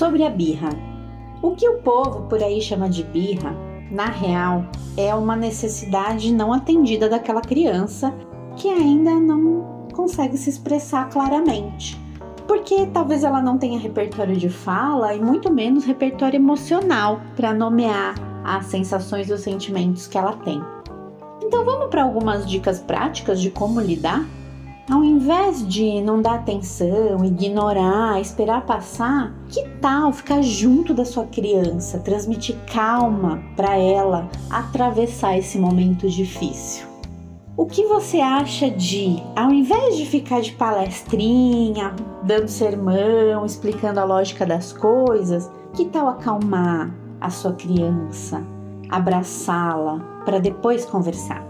Sobre a birra. O que o povo por aí chama de birra, na real, é uma necessidade não atendida daquela criança que ainda não consegue se expressar claramente. Porque talvez ela não tenha repertório de fala e muito menos repertório emocional para nomear as sensações e os sentimentos que ela tem. Então vamos para algumas dicas práticas de como lidar? Ao invés de não dar atenção, ignorar, esperar passar, que tal ficar junto da sua criança, transmitir calma para ela atravessar esse momento difícil? O que você acha de, ao invés de ficar de palestrinha, dando sermão, explicando a lógica das coisas, que tal acalmar a sua criança, abraçá-la para depois conversar?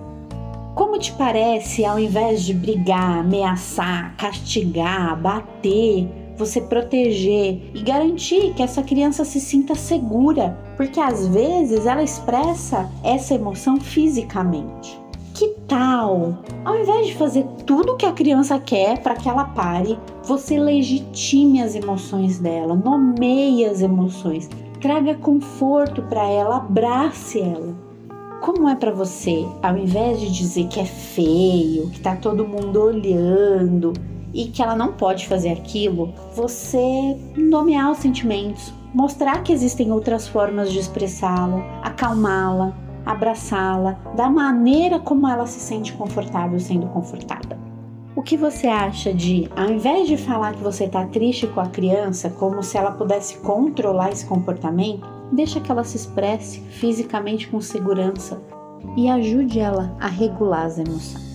Como te parece, ao invés de brigar, ameaçar, castigar, bater, você proteger e garantir que essa criança se sinta segura, porque às vezes ela expressa essa emoção fisicamente. Que tal, ao invés de fazer tudo o que a criança quer para que ela pare, você legitime as emoções dela, nomeie as emoções, traga conforto para ela, abrace ela como é para você, ao invés de dizer que é feio, que tá todo mundo olhando e que ela não pode fazer aquilo, você nomear os sentimentos, mostrar que existem outras formas de expressá-lo, acalmá-la, abraçá-la, da maneira como ela se sente confortável sendo confortada. O que você acha de, ao invés de falar que você está triste com a criança, como se ela pudesse controlar esse comportamento, Deixa que ela se expresse fisicamente com segurança e ajude ela a regular as emoções.